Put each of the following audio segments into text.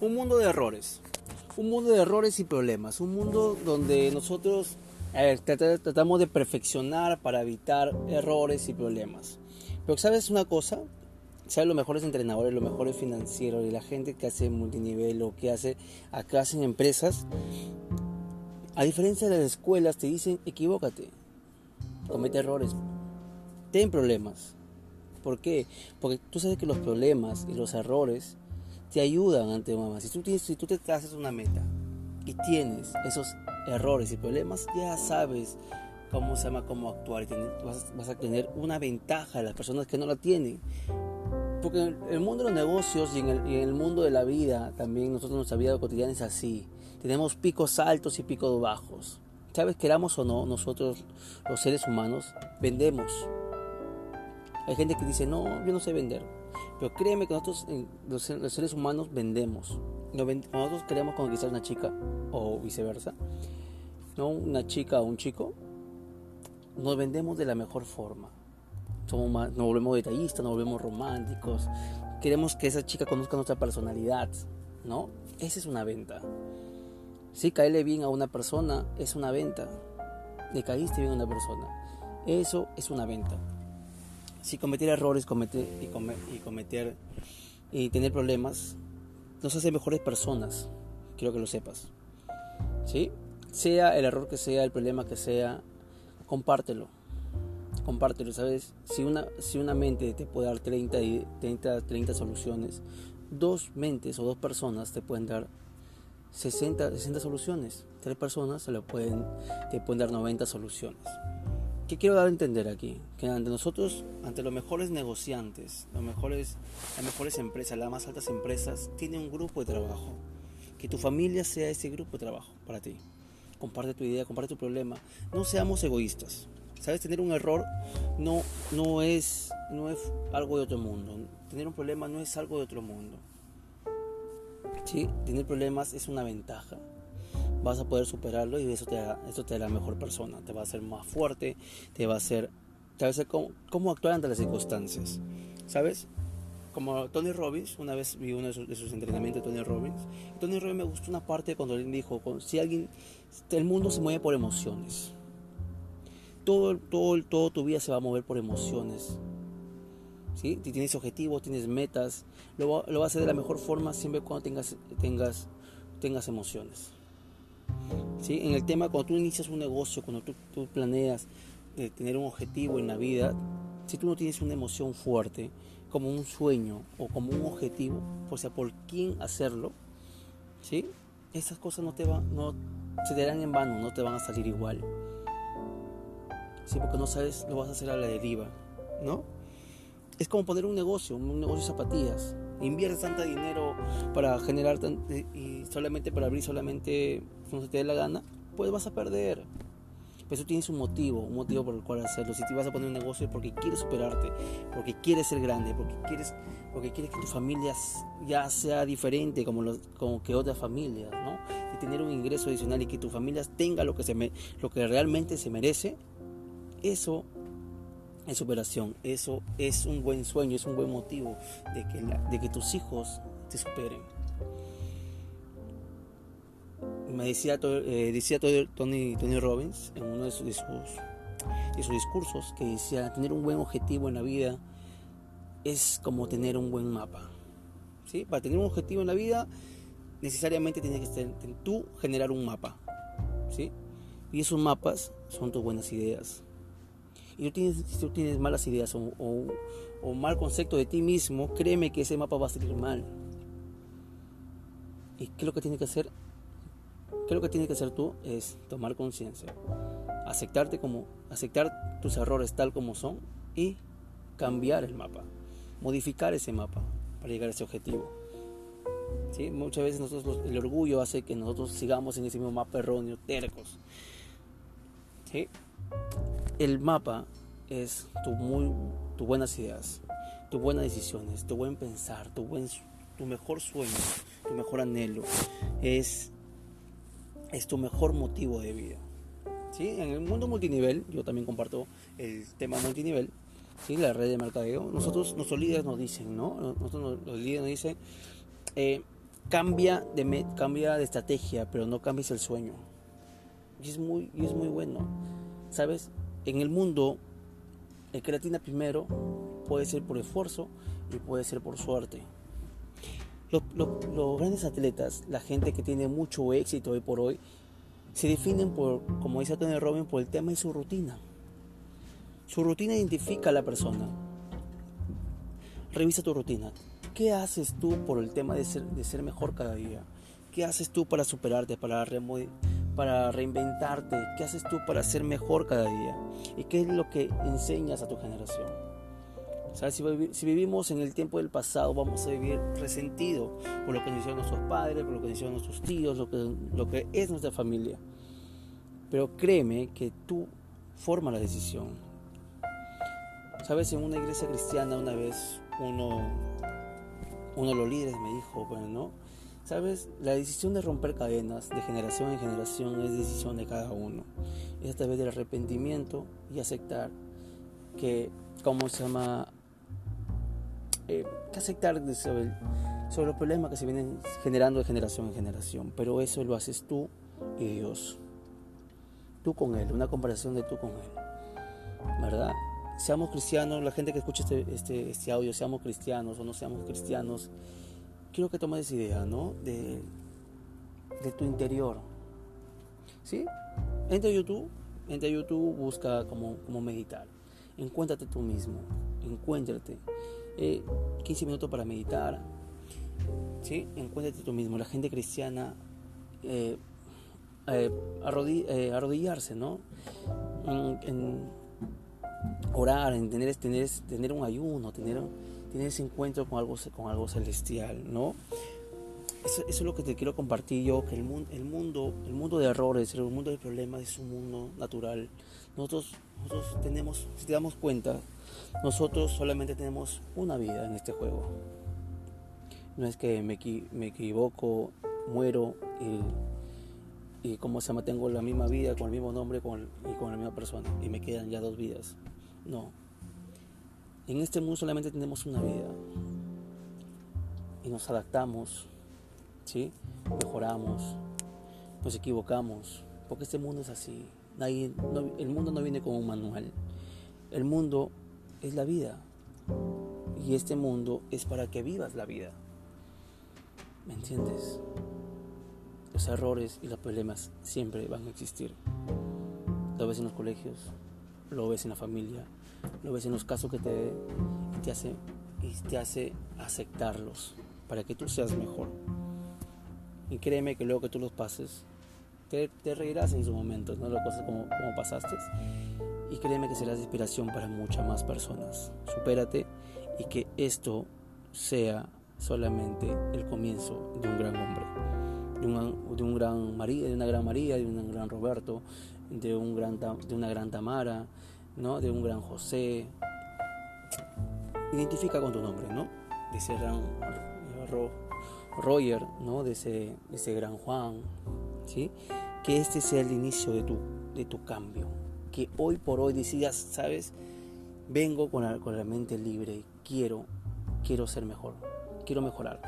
Un mundo de errores. Un mundo de errores y problemas. Un mundo donde nosotros tratamos de perfeccionar para evitar errores y problemas. Pero ¿sabes una cosa? ¿Sabes los mejores entrenadores, los mejores financieros y la gente que hace multinivel o que hace acá hacen empresas? A diferencia de las escuelas te dicen equivócate, comete errores, ten problemas. ¿Por qué? Porque tú sabes que los problemas y los errores te ayudan ante mamá. Si tú, tienes, si tú te haces una meta y tienes esos errores y problemas, ya sabes cómo se llama, cómo actuar. Y vas, a tener una ventaja de las personas que no la tienen. Porque en el mundo de los negocios y en el, y en el mundo de la vida, también nosotros nuestra vida cotidiana es así. Tenemos picos altos y picos bajos. ¿Sabes? Queramos o no, nosotros los seres humanos vendemos. Hay gente que dice, no, yo no sé vender. Pero créeme que nosotros, los, seres humanos, vendemos. Nosotros queremos conquistar una chica, o viceversa, ¿no? una chica o un chico, nos vendemos de la mejor forma. Somos más, nos volvemos detallistas, nos volvemos románticos. Queremos que esa chica conozca nuestra personalidad, ¿no? Esa es una venta. Si caerle bien a una persona es una venta. Le caíste bien a una persona. Eso es una venta si cometer errores cometer, y, cometer y tener problemas nos hace mejores personas. Quiero que lo sepas. ¿Sí? Sea el error que sea, el problema que sea, compártelo. Compártelo, ¿sabes? Si una, si una mente te puede dar 30, 30, 30 soluciones, dos mentes o dos personas te pueden dar 60, 60 soluciones. Tres personas se lo pueden, te pueden dar 90 soluciones. ¿Qué quiero dar a entender aquí? Que ante nosotros, ante los mejores negociantes, los mejores, las mejores empresas, las más altas empresas, tiene un grupo de trabajo. Que tu familia sea ese grupo de trabajo para ti. Comparte tu idea, comparte tu problema. No seamos egoístas. ¿Sabes? Tener un error no, no, es, no es algo de otro mundo. Tener un problema no es algo de otro mundo. ¿Sí? Tener problemas es una ventaja vas a poder superarlo y eso te, da, eso te hará mejor persona, te va a hacer más fuerte, te va a hacer, te va a hacer cómo, cómo actuar ante las circunstancias, ¿sabes? Como Tony Robbins, una vez vi uno de sus, entrenamientos de Tony Robbins, Tony Robbins me gustó una parte cuando él dijo, si alguien, el mundo se mueve por emociones, todo, todo, todo tu vida se va a mover por emociones, ¿sí? Si tienes objetivos, tienes metas, lo, lo vas a hacer de la mejor forma siempre cuando tengas, tengas, tengas emociones. ¿Sí? En el tema, cuando tú inicias un negocio, cuando tú, planeas eh, tener un objetivo en la vida, si tú no tienes una emoción fuerte, como un sueño o como un objetivo, o sea, por quién hacerlo, ¿sí? Esas cosas no te van, no se te en vano, no te van a salir igual. Sí, porque no sabes, lo vas a hacer a la deriva, ¿no? Es como poner un negocio, un negocio de zapatillas. Inviertes tanto dinero para generar y solamente para abrir solamente cuando se te dé la gana, pues vas a perder. Pero tú tienes un motivo, un motivo por el cual hacerlo. Si te vas a poner un negocio es porque quieres superarte, porque quieres ser grande, porque quieres, porque quieres que tu familia ya sea diferente como, los, como que otras familias, ¿no? Y tener un ingreso adicional y que tu familia tenga lo que, se me, lo que realmente se merece, eso es superación, eso es un buen sueño, es un buen motivo de que, de que tus hijos te superen me decía, eh, decía Tony, Tony Robbins en uno de sus, de sus, discursos que decía, tener un buen objetivo en la vida es como tener un buen mapa. ¿Sí? Para tener un objetivo en la vida, necesariamente tienes que tú generar un mapa. ¿sí? Y esos mapas son tus buenas ideas. Y tienes, si tú tienes malas ideas o, mal concepto de ti mismo, créeme que ese mapa va a salir mal. ¿Y qué es lo que tienes que hacer? ¿Qué lo que tienes que hacer tú? Es tomar conciencia, aceptarte como, aceptar tus errores tal como son y cambiar el mapa, modificar ese mapa para llegar a ese objetivo. ¿Sí? Muchas veces nosotros, el orgullo hace que nosotros sigamos en ese mismo mapa erróneo, tercos. ¿Sí? El mapa es tu, muy, tus buenas ideas, tus buenas decisiones, tu buen pensar, tu, buen, tu mejor sueño, tu mejor anhelo. Es es tu mejor motivo de vida. ¿Sí? En el mundo multinivel, yo también comparto el tema multinivel, ¿sí? la red de mercadeo, nosotros, nuestros líderes nos dicen, ¿no? Nosotros, los líderes nos dicen, eh, cambia de, cambia de estrategia, pero no cambies el sueño. Y es muy, y es muy bueno. ¿Sabes? En el mundo, el creatina primero puede ser por esfuerzo y puede ser por suerte. Los, grandes atletas, la gente que tiene mucho éxito hoy por hoy, se definen por, como dice Tony Robbins, por el tema de su rutina. Su rutina identifica a la persona. Revisa tu rutina. ¿Qué haces tú por el tema de ser, de ser mejor cada día? ¿Qué haces tú para superarte, para, para reinventarte? ¿Qué haces tú para ser mejor cada día? ¿Y qué es lo que enseñas a tu generación? ¿Sabes? Si, vivimos en el tiempo del pasado, vamos a vivir resentido por lo que nos hicieron nuestros padres, por lo que nos hicieron nuestros tíos, lo que, lo que es nuestra familia. Pero créeme que tú formas la decisión. ¿Sabes? En una iglesia cristiana una vez uno, uno de los líderes me dijo, bueno, ¿no? ¿Sabes? La decisión de romper cadenas de generación en generación es decisión de cada uno. Es a través del arrepentimiento y aceptar que, ¿cómo se llama? Eh, que aceptar sobre, sobre los problemas que se vienen generando de generación en generación. Pero eso lo haces tú y Dios. Tú con Él, una comparación de tú con Él. ¿Verdad? Seamos cristianos, la gente que escucha este, este, este audio, seamos cristianos o no seamos cristianos, quiero que tomes idea, ¿no? De, de tu interior. ¿Sí? Entra a YouTube, entra a YouTube, busca cómo, cómo meditar. Encuéntrate tú mismo, encuéntrate. 15 eh, minutos para meditar. ¿sí? Encuéntrate tú mismo. La gente cristiana, eh, eh, arrodillarse, ¿no? En, orar, en tener, tener, tener un ayuno, tener, tener ese encuentro con algo, con algo celestial, ¿no? Eso, es lo que te quiero compartir yo, que el, mundo, el mundo, el mundo de errores, el mundo de problemas es un mundo natural. Nosotros, nosotros tenemos, si te damos cuenta, nosotros solamente tenemos una vida en este juego. No es que me, me equivoco, muero y, y como se llama, tengo la misma vida con el mismo nombre con, y con la misma persona y me quedan ya dos vidas. No. En este mundo solamente tenemos una vida y nos adaptamos, ¿sí? mejoramos, nos equivocamos, porque este mundo es así. Nadie, el mundo no viene con un manual. El mundo es la vida. Y este mundo es para que vivas la vida. ¿Me entiendes? Los errores y los problemas siempre van a existir. Lo ves en los colegios, lo ves en la familia, lo ves en los casos que te, te hace y te hace aceptarlos para que tú seas mejor. Y créeme que luego que tú los pases, te, reirás en su momento, no las cosas como, como pasaste y créeme que serás inspiración para muchas más personas. Supérate y que esto sea solamente el comienzo de un gran hombre, de, de, un gran María, de una gran María, de un gran Roberto, de, un gran, de una gran Tamara, ¿no? de un gran José. Identifica con tu nombre, ¿no? De ese gran Roger, ¿no? De ese, ese gran Juan, ¿sí? Que este sea el inicio de tu, de tu cambio, que hoy por hoy decidas, ¿sabes? Vengo con la, con la mente libre, quiero, quiero ser mejor, quiero mejorar.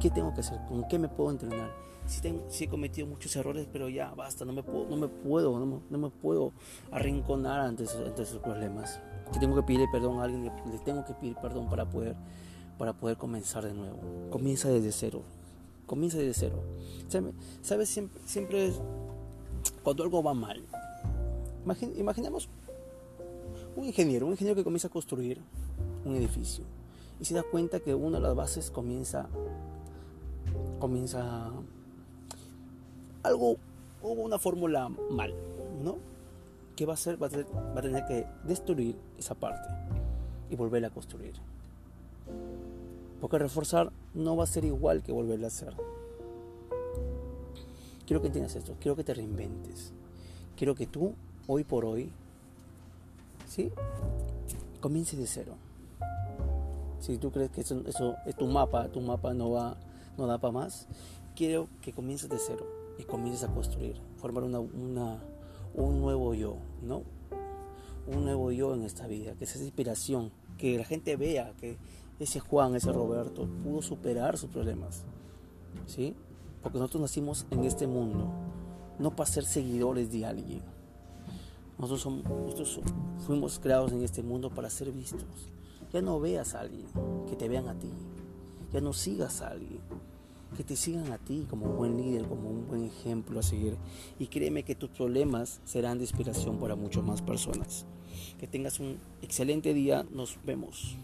¿Qué tengo que hacer? ¿Con qué me puedo entrenar? Si, tengo, si he cometido muchos errores, pero ya basta, no me puedo, no me puedo, no me, puedo arrinconar ante esos, ante esos problemas. Que tengo que pedir perdón a alguien, le tengo que pedir perdón para poder, para poder comenzar de nuevo. Comienza desde cero, comienza desde cero. ¿Sabes? Siempre, siempre cuando algo va mal, imaginemos un ingeniero, un ingeniero que comienza a construir un edificio y se da cuenta que una de las bases comienza, comienza algo, hubo una fórmula mal, ¿no? ¿Qué va a hacer? Va a, va a tener que destruir esa parte y volverla a construir. Porque reforzar no va a ser igual que volverla a hacer. Quiero que entiendas esto, quiero que te reinventes. Quiero que tú hoy por hoy, ¿sí? Comience de cero. Si tú crees que eso, es tu mapa, tu mapa no va, no da para más, quiero que comiences de cero y comiences a construir, formar una, un nuevo yo, ¿no? Un nuevo yo en esta vida, que sea inspiración, que la gente vea que ese Juan, ese Roberto pudo superar sus problemas, ¿sí? Porque nosotros nacimos en este mundo, no para ser seguidores de alguien. Nosotros, somos, nosotros fuimos creados en este mundo para ser vistos. Ya no veas a alguien, que te vean a ti. Ya no sigas a alguien, que te sigan a ti como un buen líder, como un buen ejemplo a seguir. Y créeme que tus problemas serán de inspiración para muchas más personas. Que tengas un excelente día. Nos vemos.